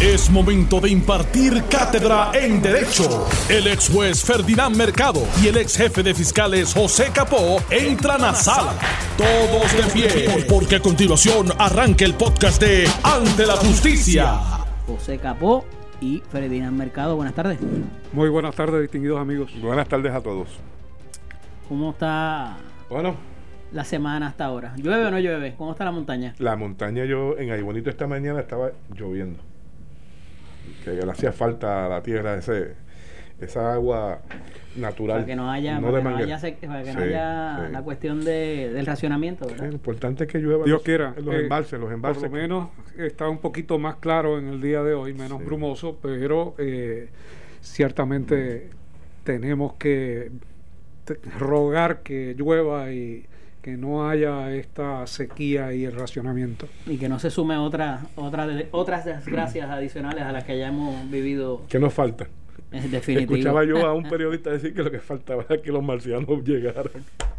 Es momento de impartir cátedra en Derecho. El ex juez Ferdinand Mercado y el ex jefe de fiscales José Capó entran a sala. Todos de pie, porque a continuación arranca el podcast de Ante la Justicia. José Capó y Ferdinand Mercado. Buenas tardes. Muy buenas tardes, distinguidos amigos. Buenas tardes a todos. ¿Cómo está Bueno, la semana hasta ahora? ¿Llueve o no llueve? ¿Cómo está la montaña? la montaña yo en Aybonito esta mañana estaba lloviendo. Que le hacía falta a la tierra ese esa agua natural. Para que no haya, no para de que no haya, sec- para que no Sí, haya sí. la cuestión de, del racionamiento, Sí, ¿verdad? lo importante es que llueva Dios los, quiera. los eh, embalses, los embalses. Por lo menos está un poquito más claro en el día de hoy, menos Sí. brumoso, pero eh, ciertamente tenemos que rogar que llueva y que no haya esta sequía y el racionamiento. Y que no se sume otra, otra de- otras desgracias adicionales a las que ya hemos vivido ¿Qué nos falta? en definitivo. Escuchaba yo a un periodista decir que lo que faltaba era que los marcianos llegaran.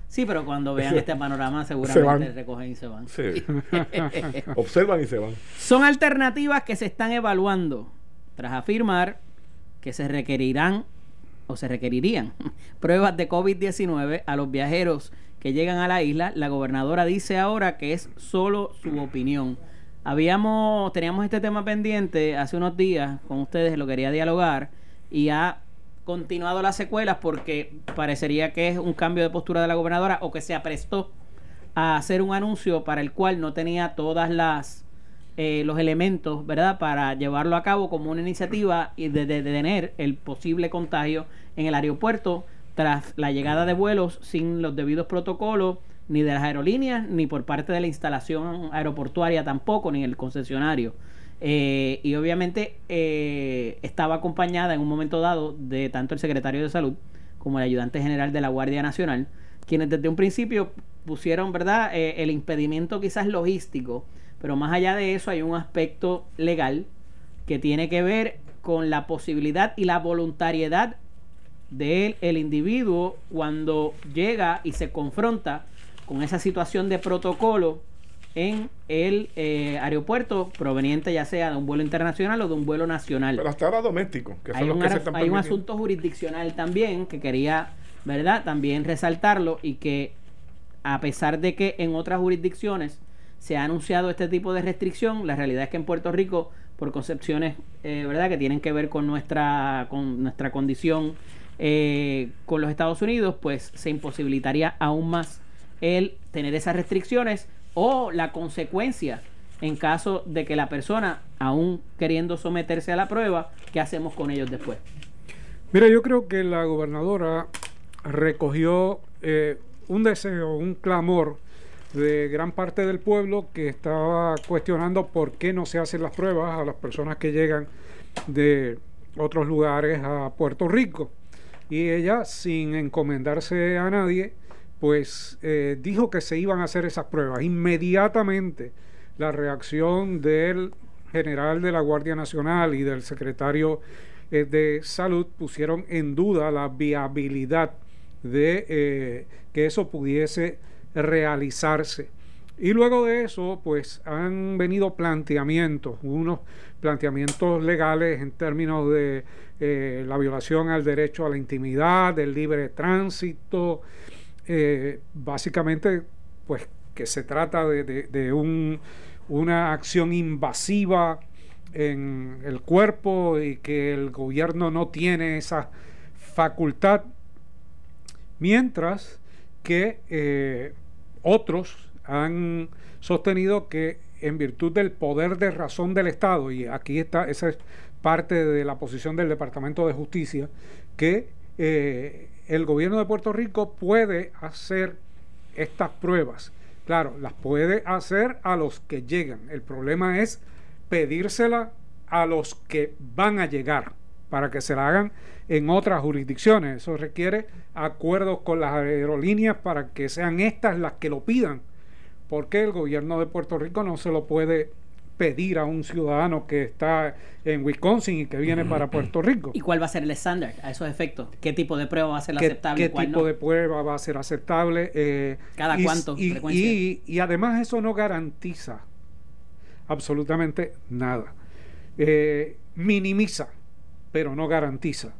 Sí, pero cuando vean este panorama Se seguramente van. recogen y se van. Sí. Observan y se van. Son alternativas que se están evaluando tras afirmar que se requerirán o se requerirían pruebas de COVID-19 a los viajeros que llegan a la isla. La gobernadora dice ahora que es solo su opinión. Habíamos, teníamos este tema pendiente hace unos días con ustedes, lo quería dialogar y ha continuado las secuelas porque parecería que es un cambio de postura de la gobernadora o que se aprestó a hacer un anuncio para el cual no tenía todas las eh, los elementos, ¿verdad? Para llevarlo a cabo como una iniciativa y de, de- de tener el posible contagio en el aeropuerto tras la llegada de vuelos sin los debidos protocolos ni de las aerolíneas ni por parte de la instalación aeroportuaria tampoco ni el concesionario. Eh, y obviamente eh, estaba acompañada en un momento dado de tanto el secretario de salud como el ayudante general de la Guardia Nacional, quienes desde un principio pusieron, ¿verdad?, Eh, el impedimento quizás logístico, pero más allá de eso hay un aspecto legal que tiene que ver con la posibilidad y la voluntariedad del el individuo cuando llega y se confronta con esa situación de protocolo en el eh, aeropuerto proveniente ya sea de un vuelo internacional o de un vuelo nacional Pero hasta ahora doméstico, que son hay los un, que se están hay un asunto jurisdiccional también que quería, ¿verdad? También resaltarlo y que a pesar de que en otras jurisdicciones se ha anunciado este tipo de restricción, la realidad es que en Puerto Rico, por concepciones, eh, ¿verdad? Que tienen que ver con nuestra, con nuestra condición eh, con los Estados Unidos, pues se imposibilitaría aún más el tener esas restricciones o la consecuencia en caso de que la persona, aún queriendo someterse a la prueba, ¿qué hacemos con ellos después? Mira, yo creo que la gobernadora recogió eh, un deseo, un clamor de gran parte del pueblo que estaba cuestionando por qué no se hacen las pruebas a las personas que llegan de otros lugares a Puerto Rico. Y ella, sin encomendarse a nadie, pues eh, dijo que se iban a hacer esas pruebas. Inmediatamente la reacción del general de la Guardia Nacional y del secretario eh, de Salud pusieron en duda la viabilidad de eh, que eso pudiese realizarse. Y luego de eso, pues han venido planteamientos, unos planteamientos legales en términos de eh, la violación al derecho a la intimidad, del libre tránsito, eh, básicamente, pues que se trata de, de- un- una acción invasiva en el cuerpo y que el gobierno no tiene esa facultad, mientras que eh, otros han sostenido que en virtud del poder de razón del Estado, y aquí está, esa es parte de la posición del Departamento de Justicia, que eh, el gobierno de Puerto Rico puede hacer estas pruebas. Claro, las puede hacer a los que llegan. El problema es pedírsela a los que van a llegar para que se la hagan en otras jurisdicciones. Eso requiere acuerdos con las aerolíneas para que sean estas las que lo pidan, porque el gobierno de Puerto Rico no se lo puede pedir a un ciudadano que está en Wisconsin y que viene para Puerto Rico. ¿Y cuál va a ser el estándar a esos efectos? ¿Qué tipo de prueba va a ser ¿Qué, aceptable qué y cuál tipo no? de prueba va a ser aceptable? Eh, ¿Cada y- cuánto? Y, frecuencia? y- y además eso no garantiza absolutamente nada. eh, minimiza, pero no garantiza.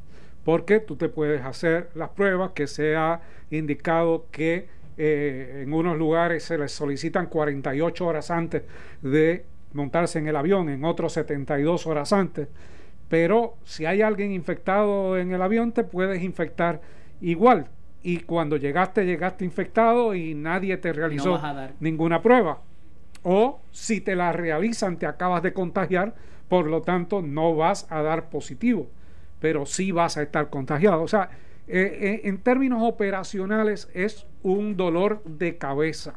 Porque tú te puedes hacer las pruebas que se ha indicado que eh, en unos lugares se les solicitan 48 horas antes de montarse en el avión, en otros 72 horas antes. Pero si hay alguien infectado en el avión, te puedes infectar igual. Y cuando llegaste, llegaste infectado y nadie te realizó ninguna prueba. O si te la realizan, te acabas de contagiar, por lo tanto no vas a dar positivo, pero sí vas a estar contagiado. O sea, eh, eh, en términos operacionales es un dolor de cabeza.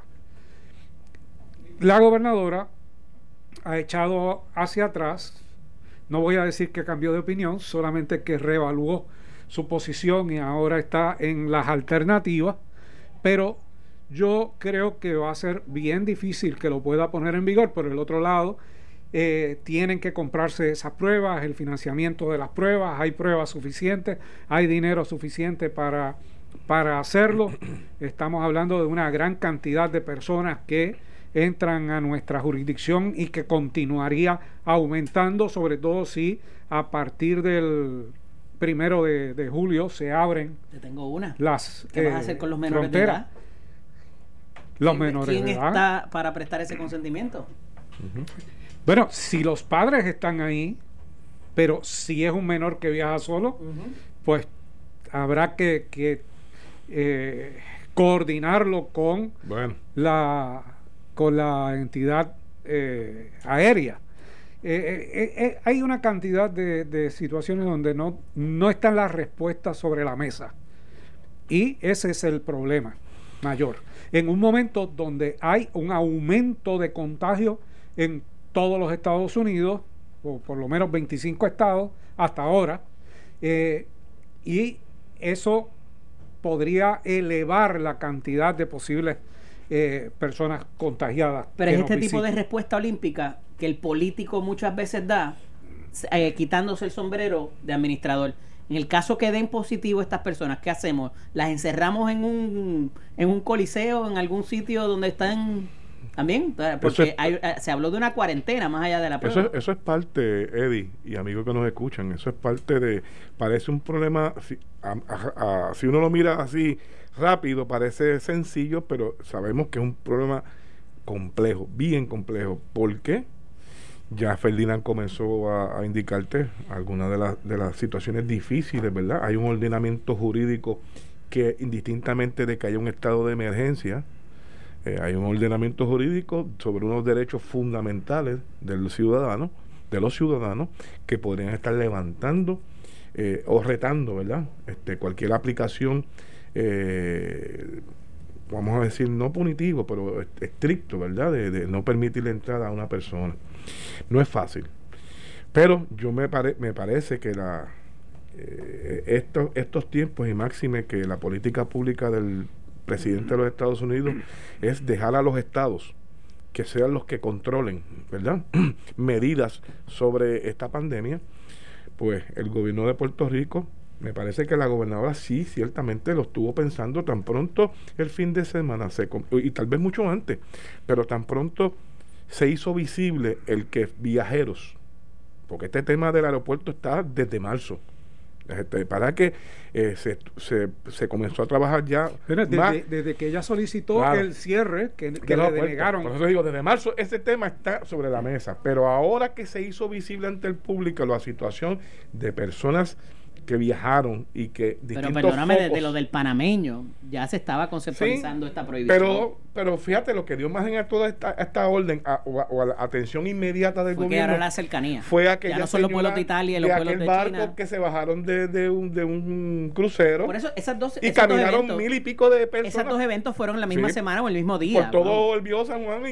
La gobernadora ha echado hacia atrás, no voy a decir que cambió de opinión, solamente que reevaluó su posición y ahora está en las alternativas, pero yo creo que va a ser bien difícil que lo pueda poner en vigor. Por el otro lado, eh, tienen que comprarse esas pruebas, el financiamiento de las pruebas, hay pruebas suficientes, hay dinero suficiente para, para hacerlo. Estamos hablando de una gran cantidad de personas que entran a nuestra jurisdicción y que continuaría aumentando, sobre todo si a partir del primero de, julio se abren Te tengo una. las ¿Qué vas a hacer con los menores de edad? Los menores ¿Quién está para prestar ese consentimiento? Bueno, si los padres están ahí, pero si es un menor que viaja solo, pues habrá que, eh, coordinarlo con la con la entidad eh, aérea. Eh, hay una cantidad de, de, situaciones donde no, no están las respuestas sobre la mesa. Y ese es el problema mayor en un momento donde hay un aumento de contagio en todos los Estados Unidos, o por lo menos 25 estados hasta ahora, eh, y eso podría elevar la cantidad de posibles eh, personas contagiadas. Pero es este tipo de respuesta olímpica que el político muchas veces da, eh, quitándose el sombrero de administrador. En el caso que den positivo estas personas, ¿qué hacemos? ¿Las encerramos en un, en un coliseo, en algún sitio donde están también? Porque eh, se habló de una cuarentena más allá de la prueba. Eso, eso es parte, Eddie, y amigos que nos escuchan, eso es parte de, parece un problema, si, si uno lo mira así rápido, parece sencillo, pero sabemos que es un problema complejo, bien complejo. ¿Por qué? ya Ferdinand comenzó a, indicarte algunas de, las de las situaciones difíciles, ¿verdad? Hay un ordenamiento jurídico que indistintamente de que haya un estado de emergencia, eh, hay un ordenamiento jurídico sobre unos derechos fundamentales del ciudadano, de los ciudadanos, que podrían estar levantando eh, o retando, ¿verdad? Este, cualquier aplicación, eh, vamos a decir, no punitivo, pero estricto, ¿verdad? De, de no permitir la entrada a una persona. No es fácil. Pero yo me, me parece que la, estos, estos tiempos y máxime que la política pública del presidente de los Estados Unidos es dejar a los estados que sean los que controlen, ¿verdad? medidas sobre esta pandemia, pues el gobierno de Puerto Rico, me parece que la gobernadora sí, ciertamente lo estuvo pensando tan pronto el fin de semana, se, y tal vez mucho antes, pero tan pronto se hizo visible el que viajeros, porque este tema del aeropuerto está desde marzo, este, para que eh, se, se, comenzó a trabajar ya. desde, que ella solicitó el cierre, que, le denegaron. Por eso digo, desde marzo ese tema está sobre la mesa, pero ahora que se hizo visible ante el público la situación de personas que viajaron y que pero perdóname desde lo del panameño ya se estaba conceptualizando esta prohibición pero pero fíjate lo que dio más en toda esta, esta orden o, a la atención inmediata del gobierno que la cercanía. fue aquella ya no son los pueblos de Italia y los pueblos de barco que se bajaron de, de, un, de un crucero por eso esas dos y caminaron mil y pico de personas. esos dos eventos fueron la misma semana o el mismo día por todo el Viejo San Juan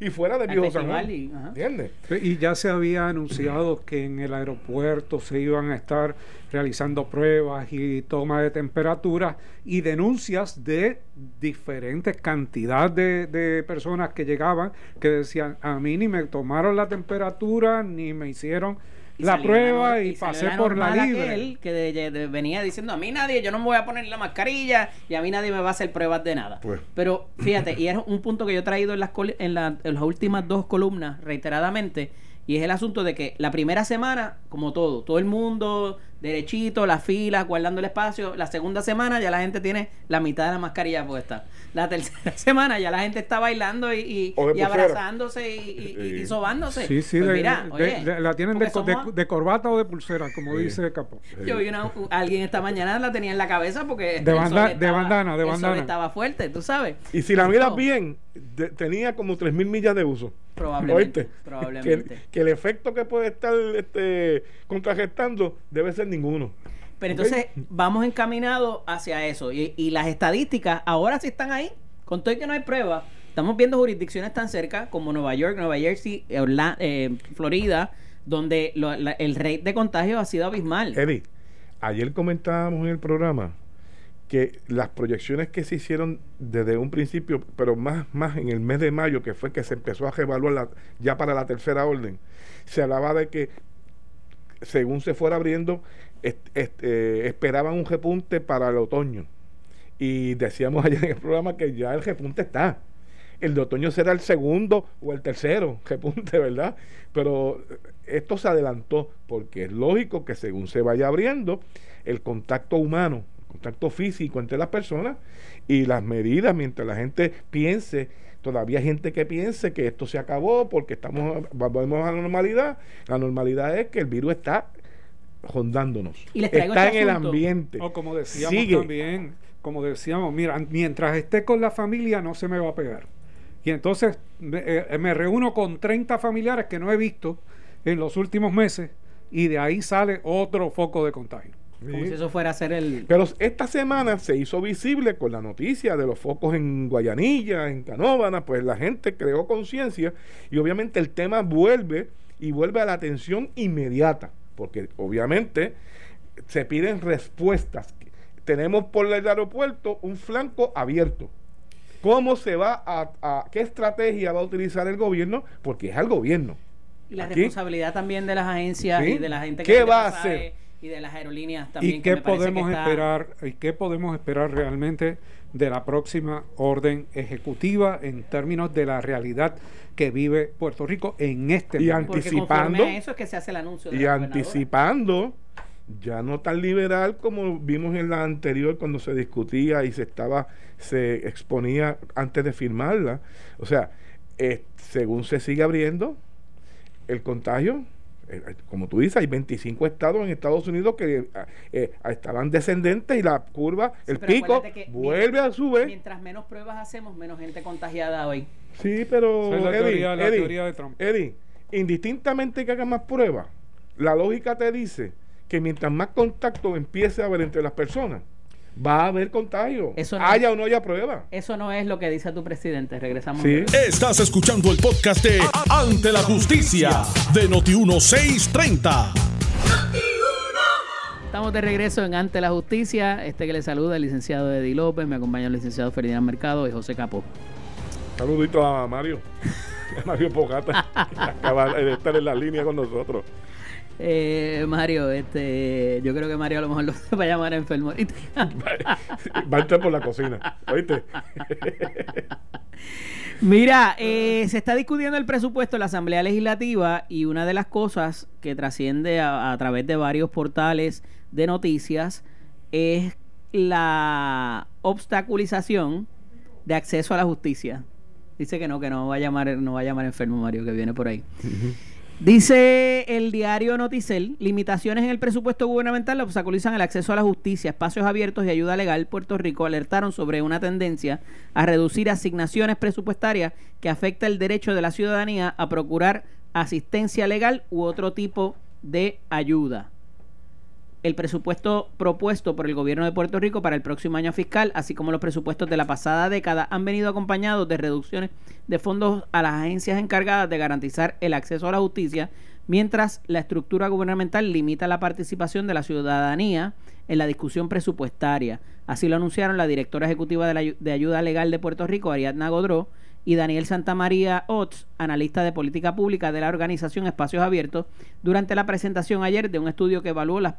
y, fuera del Viejo San Juan y, ¿entiendes? y ya se había anunciado que en el aeropuerto se iban a estar realizando pruebas y toma de temperatura y denuncias de diferentes cantidades de, de, personas que llegaban que decían a mí ni me tomaron la temperatura ni me hicieron la prueba y, pasé por la libre. que venía diciendo a mí nadie, yo no me voy a poner la mascarilla y a mí nadie me va a hacer pruebas de nada. Pues. Pero fíjate, y es un punto que yo he traído en las, en, en las últimas dos columnas reiteradamente, Y es el asunto de que la primera semana, como todo, todo el mundo derechito, las filas, guardando el espacio. La segunda semana ya la gente tiene la mitad de la mascarilla puesta. La tercera semana ya la gente está bailando y, abrazándose y, y- y- y Sí. sobándose. Sí, sí, Pues de- mira, de- oye, de- la tienen de, somos- corbata o de pulsera, como Sí. dice Capó. Yo vi una, alguien esta mañana la tenía en la cabeza porque De banda- sol de bandana, de el sol bandana. estaba fuerte, tú sabes. Y si la miras bien, de- tenía como 3.000 millas de uso. Probablemente, ¿Oíste? probablemente. Que, que el efecto que puede estar este, contrarrestando debe ser ninguno. Pero entonces vamos encaminados hacia eso. Y, y las estadísticas ahora sí están ahí. Con todo y que no hay pruebas. Estamos viendo jurisdicciones tan cerca como Nueva York, Nueva Jersey, Orla- eh, Florida, donde lo- la- el rate de contagio ha sido abismal. Eddie, ayer comentábamos en el programa que las proyecciones que se hicieron desde un principio, pero más, más en el mes de mayo, que fue que se empezó a revaluar ya para la tercera orden, se hablaba de que según se fuera abriendo, eh, esperaban un repunte para el otoño. Y decíamos ayer en el programa que ya el repunte está. El de otoño será el segundo o el tercero repunte, ¿verdad? Pero eh, esto se adelantó porque es lógico que según se vaya abriendo, el contacto humano, contacto físico entre las personas y las medidas, mientras la gente piense, todavía hay gente que piense que esto se acabó porque estamos volvemos a la normalidad. La normalidad es que el virus está rondándonos. Y les traigo está este en el ambiente. O como decíamos Sigue. también, como decíamos, mira, mientras esté con la familia no se me va a pegar. Y entonces me, eh, me reúno con 30 familiares que no he visto en los últimos meses y de ahí sale otro foco de contagio. Como Sí. si eso fuera a ser el... Pero esta semana se hizo visible con la noticia de los focos en Guayanilla, en Canóvana, pues la gente creó conciencia y obviamente el tema vuelve y vuelve a la atención inmediata, porque obviamente se piden respuestas. Tenemos por el aeropuerto un flanco abierto. ¿Cómo se va a, a- qué estrategia va a utilizar el gobierno? Porque es al gobierno. Y la Aquí. responsabilidad también de las agencias Sí. y de la gente ¿Qué vende va a hacer? Y de las aerolíneas también. ¿Y que qué me parece que podemos está- esperar? ¿Y qué podemos esperar realmente de la próxima orden ejecutiva en términos de la realidad que vive Puerto Rico en este Y momento? Anticipando- a eso es que se hace el anuncio de y anticipando ya no tan liberal como vimos en la anterior cuando se discutía y se estaba se exponía antes de firmarla o sea eh, según se sigue abriendo el contagio como tú dices hay 25 estados en Estados Unidos que eh, eh, estaban descendentes y la curva Sí, el pico vuelve a subir Mientras menos pruebas hacemos, menos gente contagiada hoy. sí pero es la Eddie, teoría- la Eddie, teoría de Trump. Eddie, indistintamente que haga más pruebas, la lógica te dice que mientras más contacto empiece a haber entre las personas, va a haber contagio. Eso no- haya o no haya prueba. Eso no es lo que dice tu presidente. Regresamos. Sí. Estás escuchando el podcast de Ante la Justicia de Noti1630. Estamos de regreso en Ante la Justicia. Este que le saluda el licenciado Eddie López. Me acompaña el licenciado Ferdinand Mercado y José Capo. Saludito a Mario. A Mario Pogata, que acaba de estar en la línea con nosotros. Eh, Mario, este, yo creo que Mario a lo mejor lo va a llamar enfermo. Va a entrar por la cocina. ¿Oíste? Mira, eh, se está discutiendo el presupuesto en la Asamblea Legislativa y una de las cosas que trasciende a, a través de varios portales de noticias es la obstaculización de acceso a la justicia. Dice que no, que no va a llamar, no va a llamar enfermo Mario, que viene por ahí. Dice el diario Noticel, limitaciones en el presupuesto gubernamental obstaculizan el acceso a la justicia, espacios abiertos y ayuda legal. Puerto Rico alertaron sobre una tendencia a reducir asignaciones presupuestarias que afecta el derecho de la ciudadanía a procurar asistencia legal u otro tipo de ayuda. El presupuesto propuesto por el gobierno de Puerto Rico para el próximo año fiscal, así como los presupuestos de la pasada década, han venido acompañados de reducciones de fondos a las agencias encargadas de garantizar el acceso a la justicia, mientras la estructura gubernamental limita la participación de la ciudadanía en la discusión presupuestaria. Así lo anunciaron la directora ejecutiva de, la de Ayuda Legal de Puerto Rico, Ariadna Godró, y Daniel Santamaría Ots, analista de política pública de la organización Espacios Abiertos, durante la presentación ayer de un estudio que evaluó los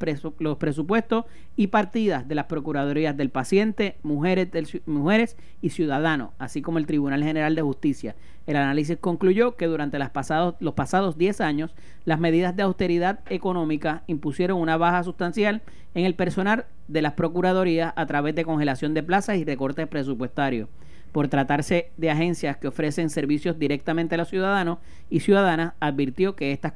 presupuestos y partidas de las Procuradurías del Paciente, Mujeres, mujeres y Ciudadanos, así como el Tribunal General de Justicia. El análisis concluyó que durante los pasados 10 años, las medidas de austeridad económica impusieron una baja sustancial en el personal de las Procuradurías a través de congelación de plazas y recortes presupuestarios por tratarse de agencias que ofrecen servicios directamente a los ciudadanos y ciudadanas, advirtió que estas,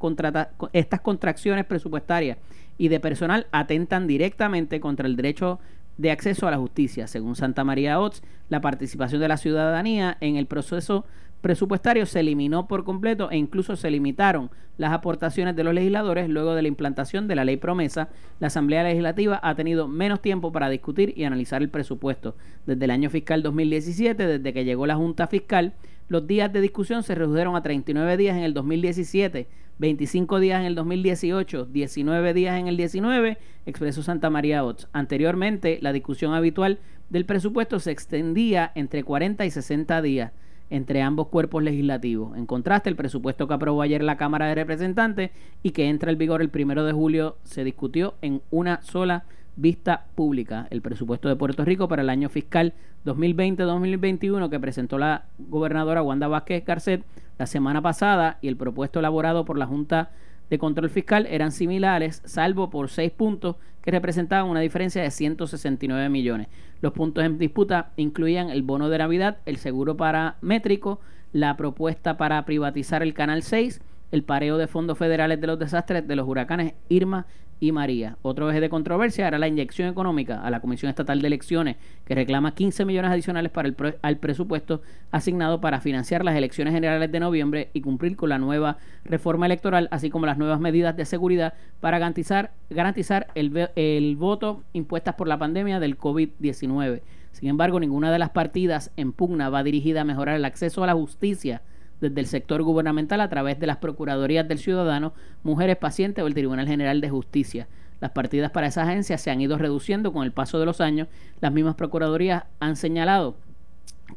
estas contracciones presupuestarias y de personal atentan directamente contra el derecho de acceso a la justicia. Según Santa María Ots, la participación de la ciudadanía en el proceso presupuestario se eliminó por completo e incluso se limitaron las aportaciones de los legisladores luego de la implantación de la ley promesa. La Asamblea Legislativa ha tenido menos tiempo para discutir y analizar el presupuesto. Desde el año fiscal 2017, desde que llegó la Junta Fiscal, los días de discusión se redujeron a 39 días en el 2017, 25 días en el 2018, 19 días en el 19, expresó Santa María Ots. Anteriormente, la discusión habitual del presupuesto se extendía entre 40 y 60 días entre ambos cuerpos legislativos. En contraste, el presupuesto que aprobó ayer la Cámara de Representantes y que entra en vigor el primero de julio se discutió en una sola vista pública. El presupuesto de Puerto Rico para el año fiscal 2020-2021 que presentó la gobernadora Wanda Vázquez Garcet la semana pasada y el propuesto elaborado por la Junta de Control Fiscal eran similares, salvo por seis puntos que representaban una diferencia de 169 millones. Los puntos en disputa incluían el bono de Navidad, el seguro paramétrico, la propuesta para privatizar el Canal 6, el pareo de fondos federales de los desastres de los huracanes Irma y María. Otro eje de controversia era la inyección económica a la Comisión Estatal de Elecciones, que reclama 15 millones adicionales para el al presupuesto asignado para financiar las elecciones generales de noviembre y cumplir con la nueva reforma electoral, así como las nuevas medidas de seguridad para garantizar, garantizar el, el voto impuestas por la pandemia del COVID-19. Sin embargo, ninguna de las partidas en pugna va dirigida a mejorar el acceso a la justicia desde el sector gubernamental a través de las Procuradurías del Ciudadano, Mujeres Pacientes o el Tribunal General de Justicia. Las partidas para esa agencia se han ido reduciendo con el paso de los años. Las mismas Procuradurías han señalado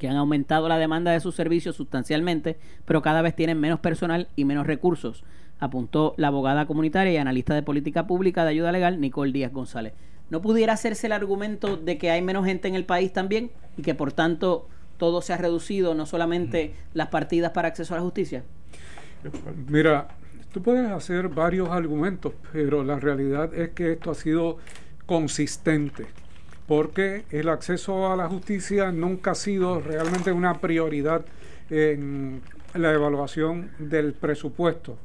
que han aumentado la demanda de sus servicios sustancialmente, pero cada vez tienen menos personal y menos recursos, apuntó la abogada comunitaria y analista de política pública de ayuda legal, Nicole Díaz González. ¿No pudiera hacerse el argumento de que hay menos gente en el país también y que por tanto todo se ha reducido, no solamente las partidas para acceso a la justicia? Mira, tú puedes hacer varios argumentos, pero la realidad es que esto ha sido consistente, porque el acceso a la justicia nunca ha sido realmente una prioridad en la evaluación del presupuesto,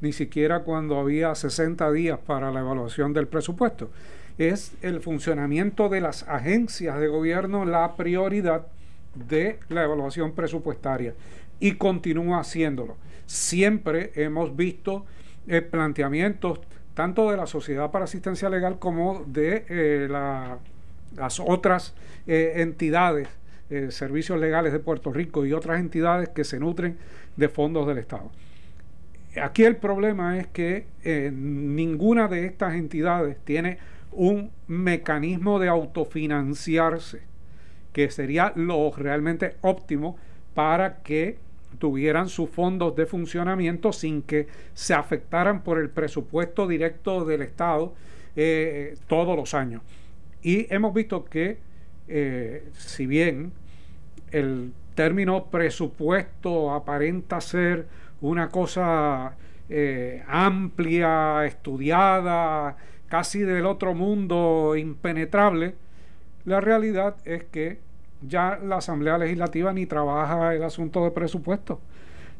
ni siquiera cuando había 60 días para la evaluación del presupuesto. Es el funcionamiento de las agencias de gobierno la prioridad de la evaluación presupuestaria y continúa haciéndolo. Siempre hemos visto eh, planteamientos tanto de la Sociedad para Asistencia Legal como de eh, las otras eh, entidades, servicios legales de Puerto Rico y otras entidades que se nutren de fondos del Estado. Aquí el problema es que ninguna de estas entidades tiene un mecanismo de autofinanciarse que sería lo realmente óptimo para que tuvieran sus fondos de funcionamiento sin que se afectaran por el presupuesto directo del Estado eh, todos los años. Y hemos visto que, eh, si bien el término presupuesto aparenta ser una cosa eh, amplia, estudiada, casi del otro mundo, impenetrable, la realidad es que ya la Asamblea Legislativa ni trabaja el asunto de presupuesto.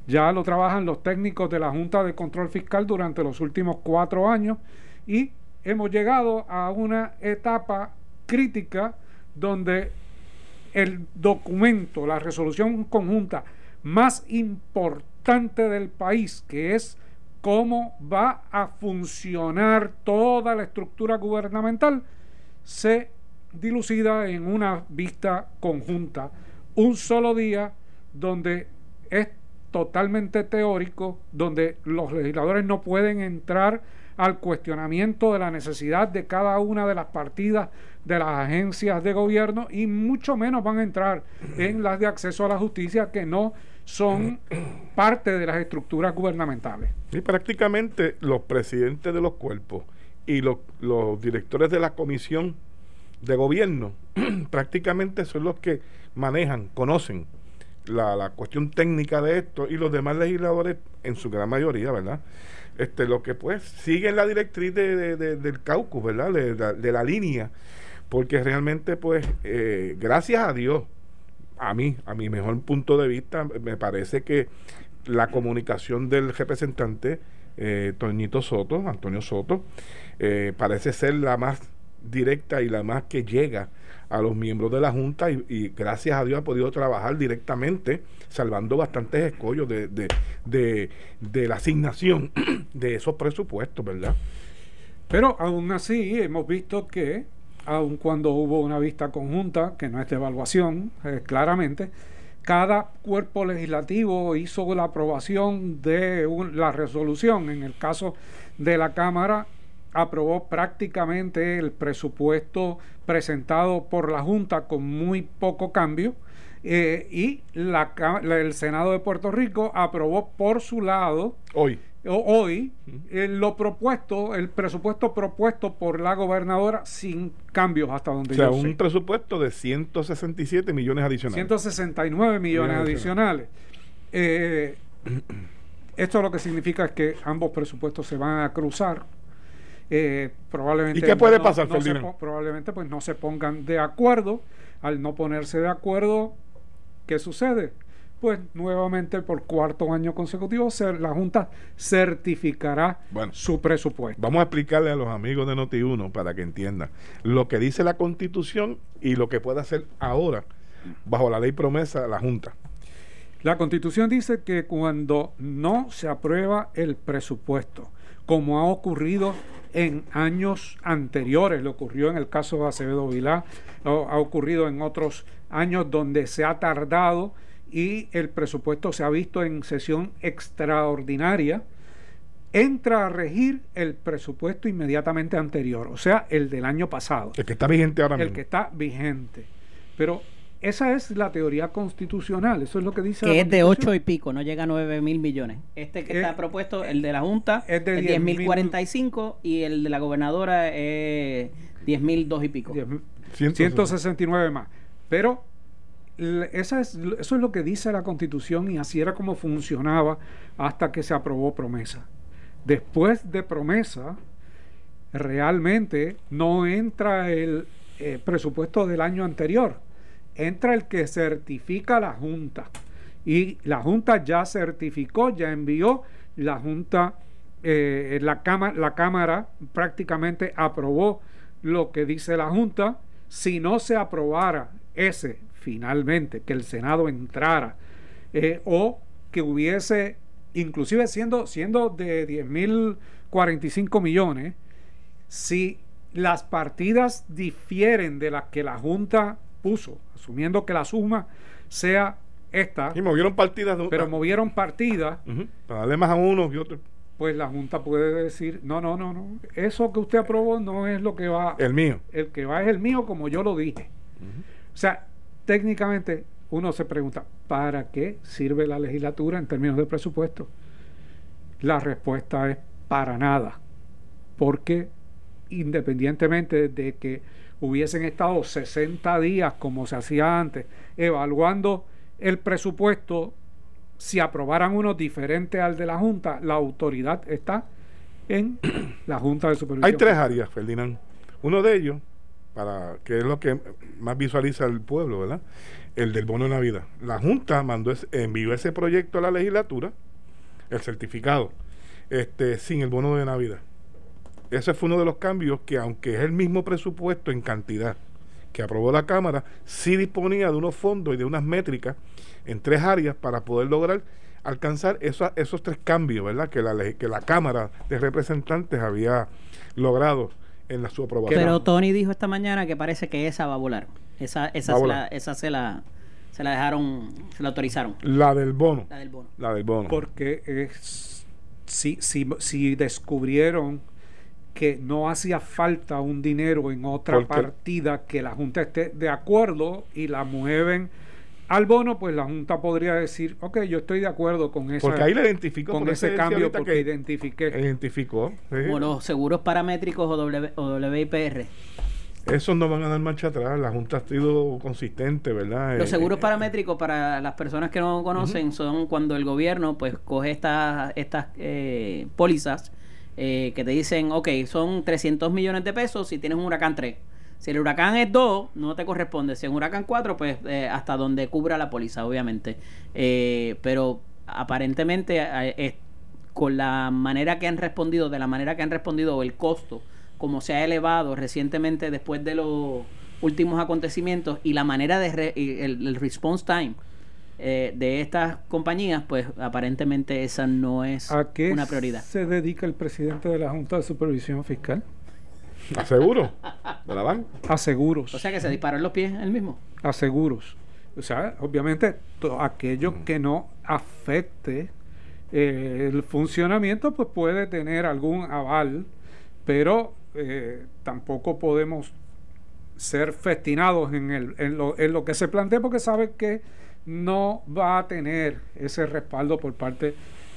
Ya lo trabajan los técnicos de la Junta de Control Fiscal durante los últimos cuatro años y hemos llegado a una etapa crítica donde el documento, la resolución conjunta más importante del país, que es cómo va a funcionar toda la estructura gubernamental, se dilucida en una vista conjunta, un solo día donde es totalmente teórico, donde los legisladores no pueden entrar al cuestionamiento de la necesidad de cada una de las partidas de las agencias de gobierno y mucho menos van a entrar en las de acceso a la justicia que no son parte de las estructuras gubernamentales. Y prácticamente los presidentes de los cuerpos y los, los directores de la comisión de gobierno prácticamente son los que manejan, conocen la, la, cuestión técnica de esto y los demás legisladores en su gran mayoría, ¿verdad? Este, lo que pues siguen la directriz de, de, del caucus, ¿verdad? De, la línea, porque realmente pues eh, gracias a Dios, a mí, a mi mejor punto de vista, me parece que la comunicación del representante eh, Toñito Soto, Antonio Soto, eh, parece ser la más directa y la más que llega a los miembros de la Junta y, gracias a Dios ha podido trabajar directamente, salvando bastantes escollos de, de, de, la asignación de esos presupuestos, ¿verdad? Pero aún así hemos visto que, aun cuando hubo una vista conjunta, que no es de evaluación, eh, claramente, cada cuerpo legislativo hizo la aprobación de la resolución. En el caso de la Cámara, aprobó prácticamente el presupuesto presentado por la Junta con muy poco cambio eh, y la, el Senado de Puerto Rico aprobó por su lado hoy. hoy eh, lo propuesto, el presupuesto propuesto por la gobernadora sin cambios hasta donde o sea, un presupuesto de 167 millones adicionales. 169 millones adicionales. Eh, esto lo que significa es que ambos presupuestos se van a cruzar eh, probablemente ¿Y qué puede pasar, Probablemente pues no se pongan de acuerdo. Al no ponerse de acuerdo, ¿qué sucede? Pues nuevamente por cuarto año consecutivo la Junta certificará su presupuesto. Vamos a explicarle a los amigos de Noti1 para que entiendan lo que dice la Constitución y lo que puede hacer ahora bajo la ley promesa la Junta. La Constitución dice que cuando no se aprueba el presupuesto, como ha ocurrido en años anteriores, le ocurrió en el caso de Acevedo Vilá, ha ocurrido en otros años donde se ha tardado y el presupuesto se ha visto en sesión extraordinaria, entra a regir el presupuesto inmediatamente anterior, o sea, el del año pasado. El que está vigente ahora mismo. El que está vigente. Pero esa es la teoría constitucional, eso es lo que dice. Que es de 8 y pico, no llega a 9 mil millones. Este que está propuesto, el de la Junta, es de 10 mil 45 y el de la gobernadora es 10 mil 2 y pico. 169 más. Pero esa es, eso es lo que dice la constitución y así era como funcionaba hasta que se aprobó promesa. Después de promesa, realmente no entra el eh, presupuesto del año anterior entra el que certifica la Junta. Y la Junta ya certificó, ya envió, la Junta, eh, la, cámara, la Cámara prácticamente aprobó lo que dice la Junta. Si no se aprobara ese finalmente, que el Senado entrara, eh, o que hubiese, inclusive siendo, siendo de 10.045 millones, si las partidas difieren de las que la Junta puso, asumiendo que la suma sea esta. Y movieron partidas. pero movieron partidas. Para darle más a uno y otro. Pues la Junta puede decir, no, no, no, no, eso que usted aprobó no es lo que va. El mío. El que va es el mío como yo lo dije. O sea, técnicamente uno se pregunta, ¿para qué sirve la legislatura en términos de presupuesto? La respuesta es para nada. Porque independientemente de que hubiesen estado 60 días como se hacía antes, evaluando el presupuesto, si aprobaran uno diferente al de la Junta, la autoridad está en la Junta de Supervisión. Hay tres áreas, Ferdinand. Uno de ellos, para que es lo que más visualiza el pueblo, ¿verdad? El del bono de Navidad. La Junta mandó envió ese proyecto a la legislatura, el certificado, este, sin el bono de Navidad. Ese fue uno de los cambios que, aunque es el mismo presupuesto en cantidad que aprobó la Cámara, sí disponía de unos fondos y de unas métricas en tres áreas para poder lograr alcanzar esos, esos tres cambios, ¿verdad? Que la, que la Cámara de Representantes había logrado en la, su aprobación. Pero Tony dijo esta mañana que parece que esa va a volar. Esa, esa, Se, la, esa se la se la dejaron, se la autorizaron. La del bono. La del bono. La del bono. Porque es, si, si, si descubrieron que no hacía falta un dinero en otra partida que la Junta esté de acuerdo y la mueven al bono, pues la Junta podría decir, ok, yo estoy de acuerdo con esa, Porque ahí le identificó con ese eso cambio porque que identifiqué. identificó. sí. Como los seguros paramétricos o, w, o WIPR. Esos no van a dar marcha atrás. La Junta ha sido consistente, ¿verdad? Los Eh, seguros eh, paramétricos, para las personas que no conocen, son cuando el gobierno pues coge estas estas eh, pólizas eh, que te dicen, ok, son 300 millones de pesos si tienes un huracán 3. Si el huracán es 2, no te corresponde. Si es un huracán 4, pues eh, hasta donde cubra la póliza, obviamente. Eh, pero aparentemente, eh, es- con la manera que han respondido, de la manera que han respondido, el costo, como se ha elevado recientemente después de los últimos acontecimientos y la manera de re- el, el response time eh, de estas compañías, pues aparentemente esa no es ¿A qué una prioridad. se dedica el presidente de la Junta de Supervisión Fiscal? ¿Aseguro? ¿De la banca? A seguros. O sea que se disparó en los pies él mismo. a seguros. O sea, obviamente, to- aquello que no afecte eh, el funcionamiento, pues puede tener algún aval, pero eh, tampoco podemos ser festinados en, el, en, lo, en lo que se plantea, porque sabe que no va a tener ese respaldo por parte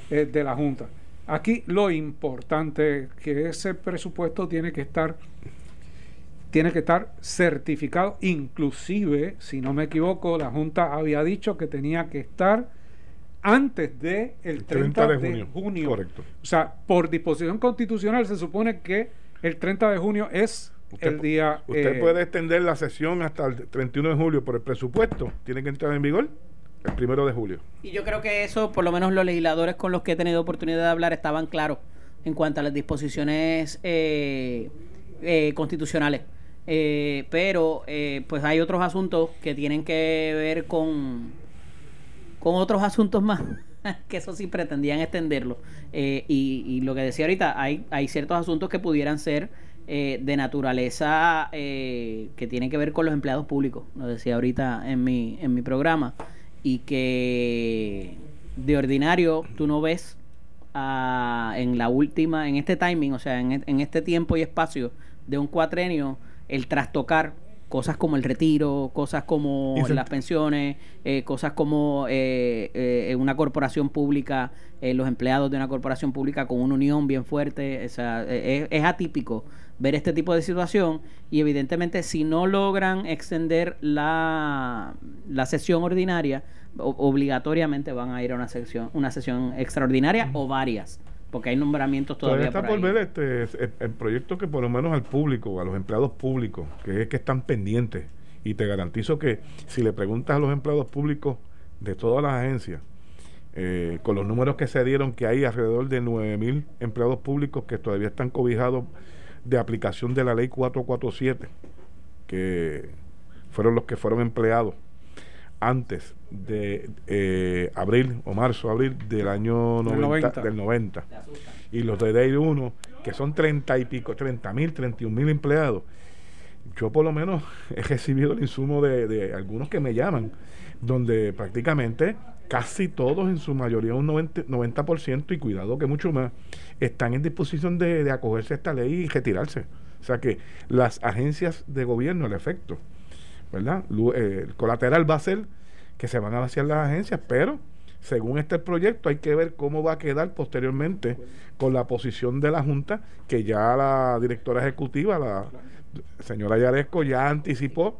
eh, de la Junta. Aquí lo importante es que ese presupuesto tiene que estar tiene que estar certificado, inclusive, si no me equivoco, la Junta había dicho que tenía que estar antes de el 30, de, junio. Correcto. O sea, por disposición constitucional se supone que el 30 de junio es Usted, el día... Usted eh, puede extender la sesión hasta el 31 de julio, pero el presupuesto tiene que entrar en vigor el primero de julio. Y yo creo que eso, por lo menos los legisladores con los que he tenido oportunidad de hablar, estaban claros en cuanto a las disposiciones eh, eh, constitucionales. Eh, pero eh, pues hay otros asuntos que tienen que ver con, con otros asuntos más, que eso sí pretendían extenderlo. Eh, y, y lo que decía ahorita, hay, hay ciertos asuntos que pudieran ser eh, de naturaleza eh, que tienen que ver con los empleados públicos, lo decía ahorita en mi, en mi programa, y que de ordinario tú no ves ah, en la última, en este timing, o sea, en, en este tiempo y espacio de un cuatrenio, el trastocar cosas como el retiro, cosas como las pensiones, eh, cosas como eh, eh, una corporación pública, eh, los empleados de una corporación pública con una unión bien fuerte, o sea, eh, es, es atípico ver este tipo de situación y evidentemente si no logran extender la, la sesión ordinaria, o- obligatoriamente van a ir a una sesión, una sesión extraordinaria o varias, porque hay nombramientos Todavía todavía está por por ahí. ver este, el, el proyecto que por lo menos al público, a los empleados públicos, que es que están pendientes. Y te garantizo que si le preguntas a los empleados públicos de todas las agencias, eh, con los números que se dieron, que hay alrededor de 9 mil empleados públicos que todavía están cobijados de aplicación de la ley 447, que fueron los que fueron empleados antes de eh, abril o marzo, abril del año Del 90, 90. del 90. Y los de Day 1, que son 30 y pico, 30 mil, 31 mil empleados. Yo por lo menos he recibido el insumo de, de algunos que me llaman, donde prácticamente casi todos, en su mayoría un 90%, 90% y cuidado que mucho más, están en disposición de, acogerse a esta ley y retirarse. O sea que las agencias de gobierno, el efecto, ¿verdad? Eh, el colateral va a ser que se van a vaciar las agencias, pero según este proyecto hay que ver cómo va a quedar posteriormente con la posición de la Junta, que ya la directora ejecutiva, la señora Yaresco, ya anticipó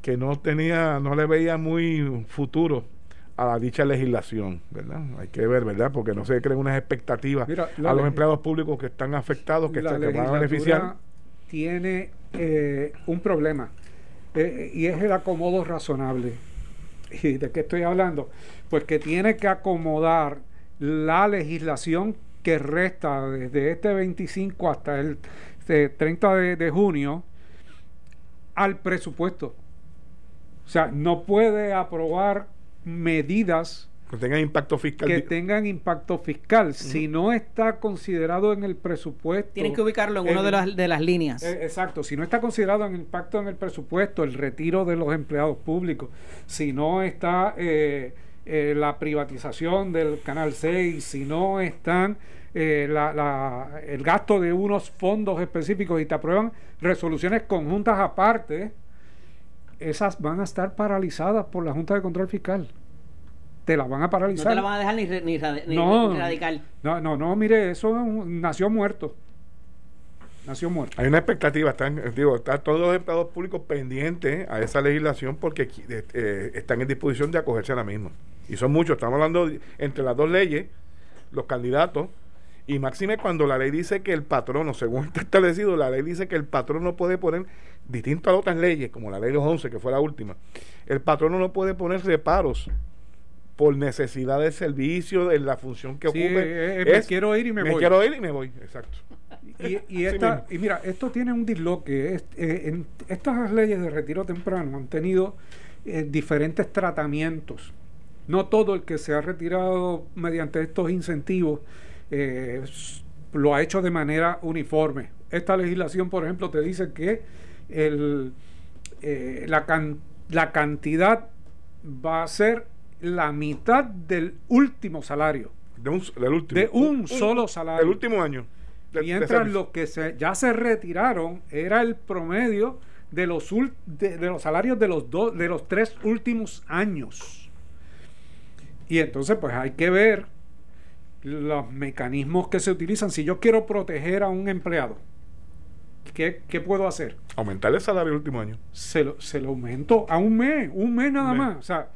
que no tenía, no le veía muy futuro a la dicha legislación, ¿verdad? Hay que ver, ¿verdad? Porque no se creen unas expectativas Mira, a los empleados públicos que están afectados, que, se- van a beneficiar. tiene eh, un problema eh, y es el acomodo razonable. ¿Y de qué estoy hablando? Pues que tiene que acomodar la legislación que resta desde este 25 hasta el eh, 30 de, de junio al presupuesto. O sea, no puede aprobar medidas Que tengan impacto fiscal. que tengan impacto fiscal. Si no está considerado en el presupuesto. Tienen que ubicarlo en una de las, de las líneas. eh, exacto, si no está considerado en el impacto en el presupuesto, el retiro de los empleados públicos, si no está eh, eh, la privatización del Canal 6, si no están eh, la- la- el gasto de unos fondos específicos y te aprueban resoluciones conjuntas aparte, esas van a estar paralizadas por la Junta de Control Fiscal. Te las van a paralizar. No te la van a dejar ni, ni, radi- ni- No. ni radical. No, no, no, mire, eso nació muerto. Nació muerto. Hay una expectativa, están, digo, están todos los empleados públicos pendientes a esa legislación porque eh, eh, están en disposición de acogerse a la misma. Y son muchos, estamos hablando de- entre las dos leyes, los candidatos, y máxime cuando la ley dice que el patrono, según está establecido, la ley dice que el patrono no puede poner, distinto a otras leyes, como la ley de los 11, que fue la última, el patrono no puede poner reparos por necesidad de servicio, en la función que Sí, ocupe. eh, eh, me quiero ir y me voy. quiero ir y me voy, exacto. Y, y esta- y mira, esto tiene un disloque. Es- eh, en estas leyes de retiro temprano han tenido eh, diferentes tratamientos. No todo el que se ha retirado mediante estos incentivos eh, lo ha hecho de manera uniforme. Esta legislación, por ejemplo, te dice que el, eh, la, can- la cantidad va a ser la mitad del último salario. De un, del último. De un solo salario. El último año. de- Mientras los que se, ya se retiraron era el promedio de los, de, de los salarios de los, dos de los tres últimos años. Y entonces pues hay que ver los mecanismos que se utilizan. Si yo quiero proteger a un empleado, ¿qué, qué puedo hacer? Aumentar el salario el último año. Se lo, se lo aumento a un mes, un mes nada Un mes. más. O sea,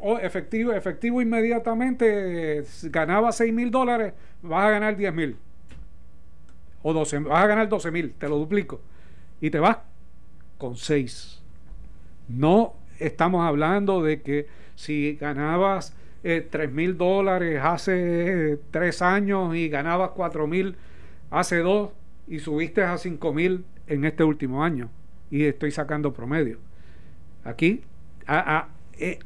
o efectivo, efectivo inmediatamente, eh, ganaba 6 mil dólares, vas a ganar 10 mil. O 12, vas a ganar 12 mil, te lo duplico. Y te vas con 6. No estamos hablando de que si ganabas eh, 3 mil dólares hace 3 años y ganabas 4 mil hace 2 y subiste a 5 mil en este último año y estoy sacando promedio. Aquí, a- a- eh,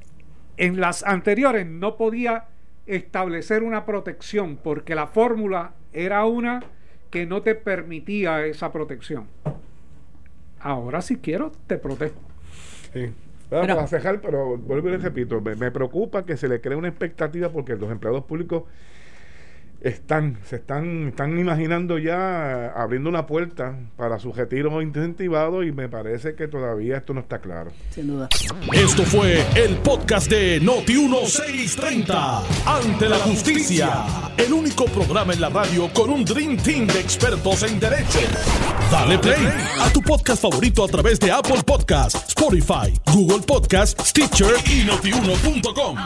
en las anteriores no podía establecer una protección porque la fórmula era una que no te permitía esa protección. Ahora si quiero, te protejo. Sí. Pero- Pero, para cejar, pero vuelvo y les repito, me, me preocupa que se le cree una expectativa porque los empleados públicos están, se están, están imaginando ya abriendo una puerta para su retiro incentivado y me parece que todavía esto no está claro. Sin duda. Esto fue el podcast de Noti1630. Ante la justicia. El único programa en la radio con un Dream Team de expertos en derecho. Dale play a tu podcast favorito a través de Apple Podcasts, Spotify, Google Podcasts, Stitcher y notiuno.com.